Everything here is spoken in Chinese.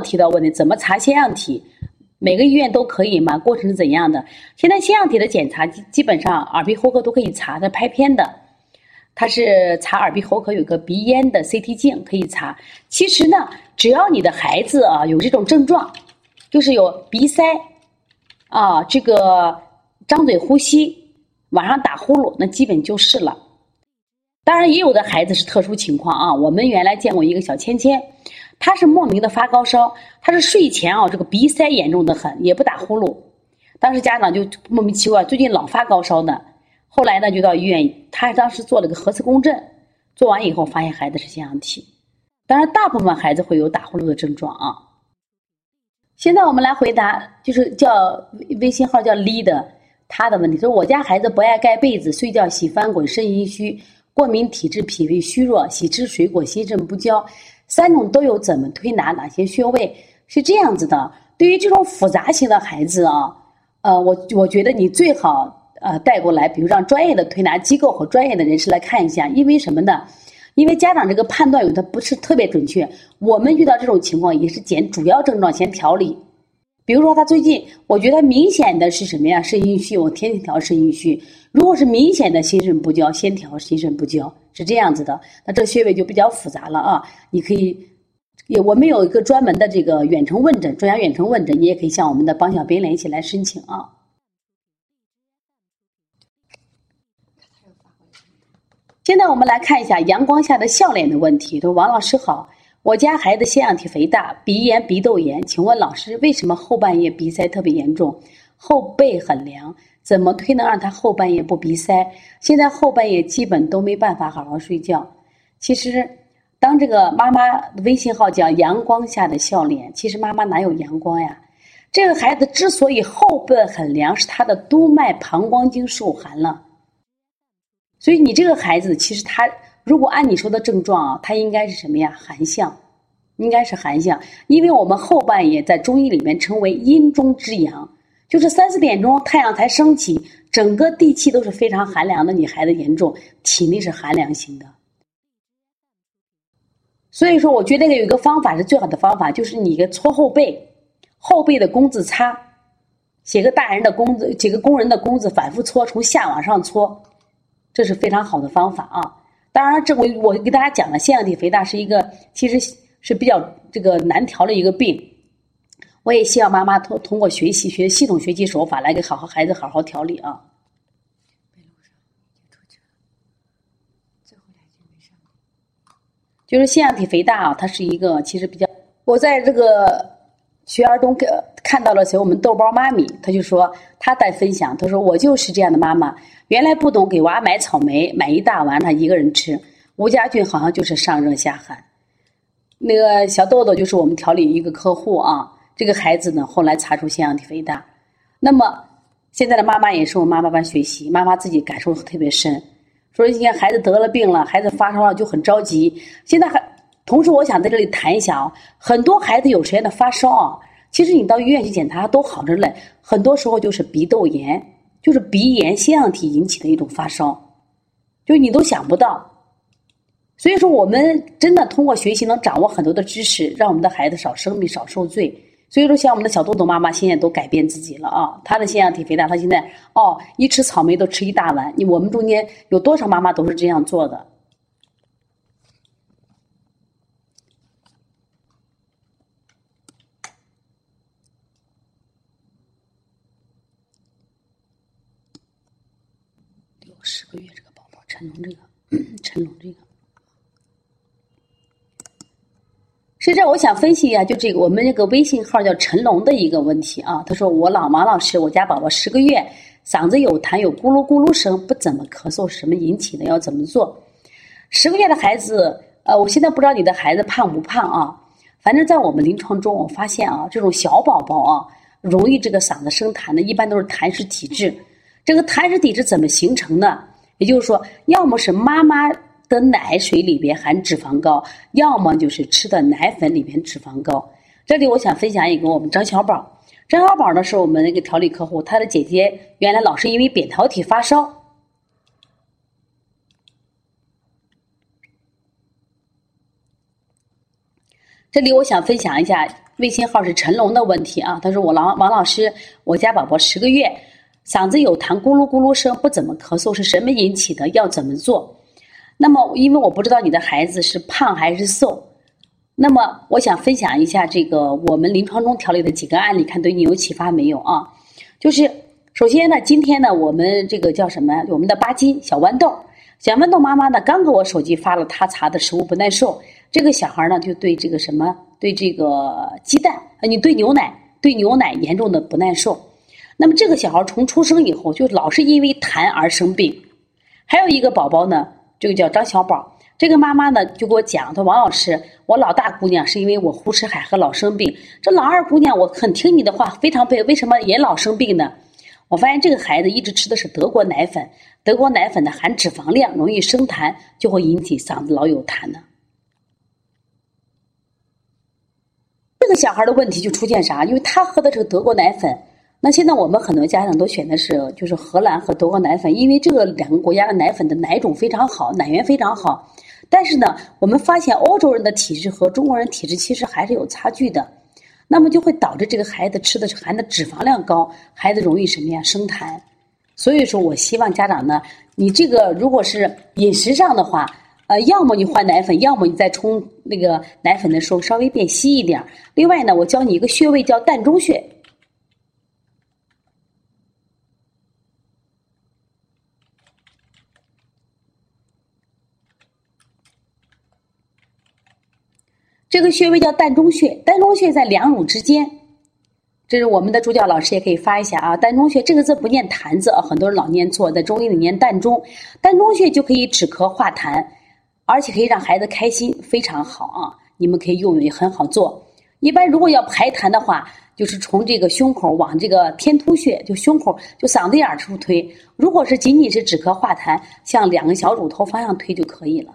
提到问题，怎么查腺样体？每个医院都可以吗？过程是怎样的？现在腺样体的检查基基本上耳鼻喉科都可以查，它拍片的，它是查耳鼻喉科有个鼻咽的 CT 镜可以查。其实呢，只要你的孩子啊有这种症状，就是有鼻塞啊，这个张嘴呼吸，晚上打呼噜，那基本就是了。当然，也有的孩子是特殊情况啊。我们原来见过一个小芊芊。他是莫名的发高烧，他是睡前啊，这个鼻塞严重的很，也不打呼噜。当时家长就莫名其妙，最近老发高烧呢。后来呢，就到医院，他当时做了个核磁共振，做完以后发现孩子是腺样体。当然，大部分孩子会有打呼噜的症状啊。现在我们来回答，就是叫微信号叫 lead 他的问题，说我家孩子不爱盖被子，睡觉喜翻滚，肾阴虚，过敏体质，脾胃虚弱，喜吃水果，心肾不交。三种都有，怎么推拿？哪些穴位？是这样子的。对于这种复杂型的孩子啊，呃，我我觉得你最好呃带过来，比如让专业的推拿机构和专业的人士来看一下。因为什么呢？因为家长这个判断有的不是特别准确。我们遇到这种情况也是检主要症状先调理。比如说他最近，我觉得明显的是什么呀？肾阴虚，我天天调肾阴虚。如果是明显的心肾不交，先调心肾不交。是这样子的，那这穴位就比较复杂了啊！你可以，也我们有一个专门的这个远程问诊，专家远程问诊，你也可以向我们的帮小编联系来申请啊。现在我们来看一下阳光下的笑脸的问题。说王老师好，我家孩子腺样体肥大，鼻炎、鼻窦炎，请问老师为什么后半夜鼻塞特别严重，后背很凉？怎么推能让他后半夜不鼻塞？现在后半夜基本都没办法好好睡觉。其实，当这个妈妈微信号叫“阳光下的笑脸”，其实妈妈哪有阳光呀？这个孩子之所以后背很凉，是他的督脉膀胱经受寒了。所以你这个孩子，其实他如果按你说的症状啊，他应该是什么呀？寒象，应该是寒象。因为我们后半夜在中医里面称为阴中之阳。就是三四点钟，太阳才升起，整个地气都是非常寒凉的。你孩子严重，体内是寒凉型的。所以说，我觉得有一个方法是最好的方法，就是你一个搓后背，后背的工字擦，写个大人的工字，写个工人的工字，反复搓，从下往上搓，这是非常好的方法啊。当然，这我我给大家讲了，腺样体肥大是一个其实是比较这个难调的一个病。我也希望妈妈通通过学习学系统学习手法来给好好孩子好好调理啊。就是腺样体肥大啊，它是一个其实比较。我在这个学儿童看到了，时候，我们豆包妈咪，他就说他在分享，他说我就是这样的妈妈，原来不懂给娃买草莓，买一大碗他一个人吃。吴家俊好像就是上热下寒，那个小豆豆就是我们调理一个客户啊。这个孩子呢，后来查出腺样体肥大，那么现在的妈妈也是我妈妈班学习，妈妈自己感受特别深，说你看孩子得了病了，孩子发烧了就很着急。现在还同时，我想在这里谈一下啊，很多孩子有时间的发烧啊，其实你到医院去检查都好着嘞，很多时候就是鼻窦炎，就是鼻炎腺样体引起的一种发烧，就你都想不到。所以说，我们真的通过学习能掌握很多的知识，让我们的孩子少生病、少受罪。所以说，像我们的小豆豆妈妈现在都改变自己了啊！她的腺样体肥大，她现在哦，一吃草莓都吃一大碗。你我们中间有多少妈妈都是这样做的？有十个月这个宝宝，陈龙这个，陈龙这个。实际上，我想分析一下，就这个我们这个微信号叫陈龙的一个问题啊。他说：“我老王老师，我家宝宝十个月，嗓子有痰，有咕噜咕噜声，不怎么咳嗽，什么引起的？要怎么做？”十个月的孩子，呃，我现在不知道你的孩子胖不胖啊？反正在我们临床中，我发现啊，这种小宝宝啊，容易这个嗓子生痰的，一般都是痰湿体质。这个痰湿体质怎么形成的？也就是说，要么是妈妈。的奶水里边含脂肪高，要么就是吃的奶粉里边脂肪高。这里我想分享一个我们张小宝，张小宝呢是我们那个调理客户，他的姐姐原来老是因为扁桃体发烧。这里我想分享一下，微信号是陈龙的问题啊。他说：“我王王老师，我家宝宝十个月，嗓子有痰，咕噜咕噜声，不怎么咳嗽，是什么引起的？要怎么做？”那么，因为我不知道你的孩子是胖还是瘦，那么我想分享一下这个我们临床中调理的几个案例，看对你有启发没有啊？就是首先呢，今天呢，我们这个叫什么？我们的巴金小豌豆，小豌豆妈妈呢，刚给我手机发了她查的食物不耐受。这个小孩呢，就对这个什么，对这个鸡蛋，你对牛奶，对牛奶严重的不耐受。那么这个小孩从出生以后，就老是因为痰而生病。还有一个宝宝呢，这个叫张小宝，这个妈妈呢就给我讲，说王老师，我老大姑娘是因为我胡吃海喝老生病，这老二姑娘我很听你的话，非常配，为什么也老生病呢？我发现这个孩子一直吃的是德国奶粉，德国奶粉呢含脂肪量，容易生痰，就会引起嗓子老有痰呢。这个小孩的问题就出现啥？因为他喝的是德国奶粉，那现在我们很多家长都选的是就是荷兰和德国奶粉，因为这个两个国家的奶粉的奶种非常好，奶源非常好。但是呢，我们发现欧洲人的体质和中国人体质其实还是有差距的，那么就会导致这个孩子吃的含的脂肪量高，孩子容易什么呀生痰。所以说我希望家长呢，你这个如果是饮食上的话。呃，要么你换奶粉，要么你在冲那个奶粉的时候稍微变稀一点。另外呢，我教你一个穴位叫膻中穴。这个穴位叫膻中穴，膻中穴在两乳之间。这是我们的助教老师也可以发一下啊。膻中穴这个字不念痰字啊，很多人老念错，在中医里念膻中，膻中穴就可以止咳化痰。而且可以让孩子开心，非常好啊！你们可以用，也很好做。一般如果要排痰的话，就是从这个胸口往这个天突穴，就胸口就嗓子眼处推。如果是仅仅是止咳化痰，向两个小乳头方向推就可以了。